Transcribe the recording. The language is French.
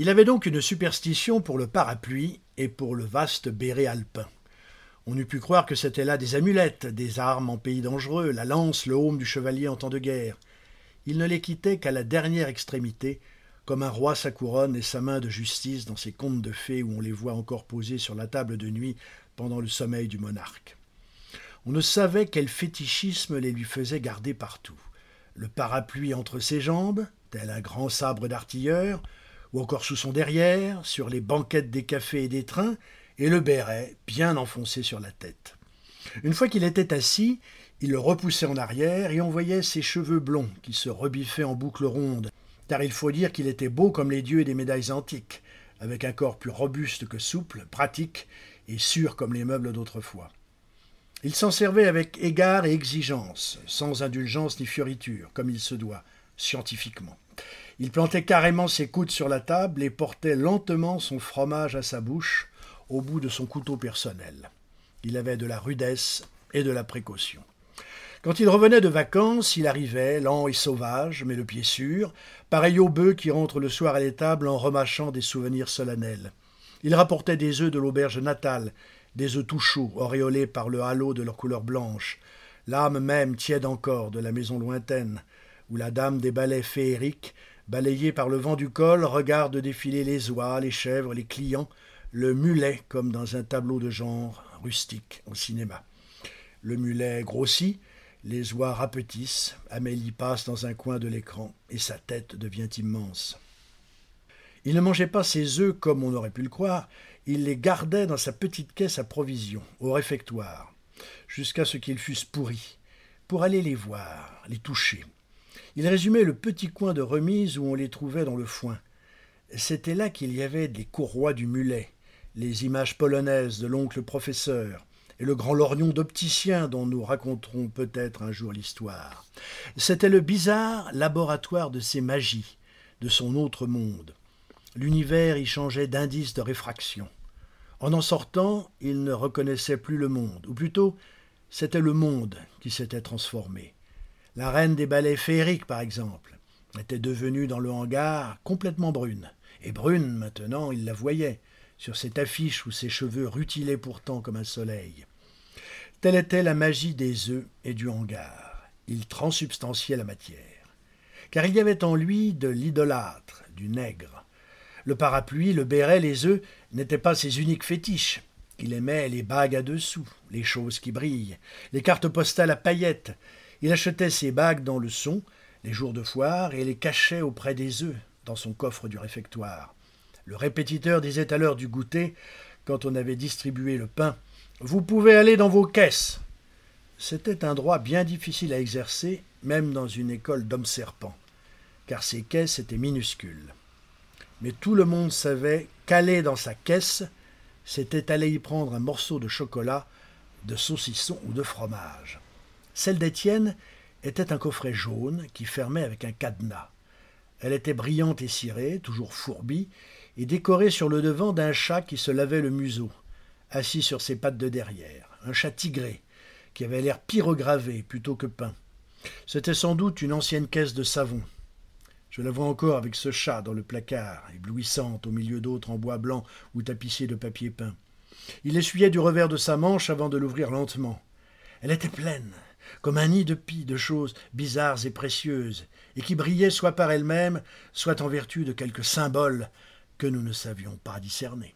Il avait donc une superstition pour le parapluie et pour le vaste béret alpin. On eût pu croire que c'étaient là des amulettes, des armes en pays dangereux, la lance, le haume du chevalier en temps de guerre. Il ne les quittait qu'à la dernière extrémité, comme un roi sa couronne et sa main de justice dans ces contes de fées où on les voit encore posés sur la table de nuit pendant le sommeil du monarque. On ne savait quel fétichisme les lui faisait garder partout. Le parapluie entre ses jambes, tel un grand sabre d'artilleur, ou encore sous son derrière, sur les banquettes des cafés et des trains, et le béret bien enfoncé sur la tête. Une fois qu'il était assis, il le repoussait en arrière et on voyait ses cheveux blonds qui se rebiffaient en boucles rondes, car il faut dire qu'il était beau comme les dieux des médailles antiques, avec un corps plus robuste que souple, pratique et sûr comme les meubles d'autrefois. Il s'en servait avec égard et exigence, sans indulgence ni fioriture, comme il se doit, scientifiquement. Il plantait carrément ses coudes sur la table et portait lentement son fromage à sa bouche, au bout de son couteau personnel. Il avait de la rudesse et de la précaution. Quand il revenait de vacances, il arrivait, lent et sauvage, mais le pied sûr, pareil au bœuf qui rentre le soir à l'étable en remâchant des souvenirs solennels. Il rapportait des œufs de l'auberge natale, des œufs tout chauds, auréolés par le halo de leur couleur blanche, l'âme même tiède encore de la maison lointaine, où la dame des ballets féeriques balayé par le vent du col, regarde défiler les oies, les chèvres, les clients, le mulet comme dans un tableau de genre rustique au cinéma. Le mulet grossit, les oies rapetissent, Amélie passe dans un coin de l'écran et sa tête devient immense. Il ne mangeait pas ses œufs comme on aurait pu le croire, il les gardait dans sa petite caisse à provisions, au réfectoire, jusqu'à ce qu'ils fussent pourris, pour aller les voir, les toucher, il résumait le petit coin de remise où on les trouvait dans le foin. C'était là qu'il y avait des courroies du mulet, les images polonaises de l'oncle professeur, et le grand lorgnon d'opticien dont nous raconterons peut-être un jour l'histoire. C'était le bizarre laboratoire de ses magies, de son autre monde. L'univers y changeait d'indice de réfraction. En en sortant, il ne reconnaissait plus le monde, ou plutôt, c'était le monde qui s'était transformé. La reine des ballets féeriques, par exemple, était devenue dans le hangar complètement brune. Et brune, maintenant, il la voyait, sur cette affiche où ses cheveux rutilaient pourtant comme un soleil. Telle était la magie des œufs et du hangar. Il transubstantiait la matière. Car il y avait en lui de l'idolâtre, du nègre. Le parapluie, le béret, les œufs n'étaient pas ses uniques fétiches. Il aimait les bagues à dessous, les choses qui brillent, les cartes postales à paillettes, il achetait ses bagues dans le son, les jours de foire, et les cachait auprès des œufs, dans son coffre du réfectoire. Le répétiteur disait à l'heure du goûter, quand on avait distribué le pain Vous pouvez aller dans vos caisses. C'était un droit bien difficile à exercer, même dans une école d'hommes serpents, car ces caisses étaient minuscules. Mais tout le monde savait qu'aller dans sa caisse, c'était aller y prendre un morceau de chocolat, de saucisson ou de fromage. Celle d'Étienne était un coffret jaune qui fermait avec un cadenas. Elle était brillante et cirée, toujours fourbie, et décorée sur le devant d'un chat qui se lavait le museau, assis sur ses pattes de derrière, un chat tigré, qui avait l'air pyrogravé plutôt que peint. C'était sans doute une ancienne caisse de savon. Je la vois encore avec ce chat dans le placard, éblouissante au milieu d'autres en bois blanc ou tapissés de papier peint. Il essuyait du revers de sa manche avant de l'ouvrir lentement. Elle était pleine, comme un nid de pis de choses bizarres et précieuses, et qui brillaient soit par elles-mêmes, soit en vertu de quelque symbole que nous ne savions pas discerner.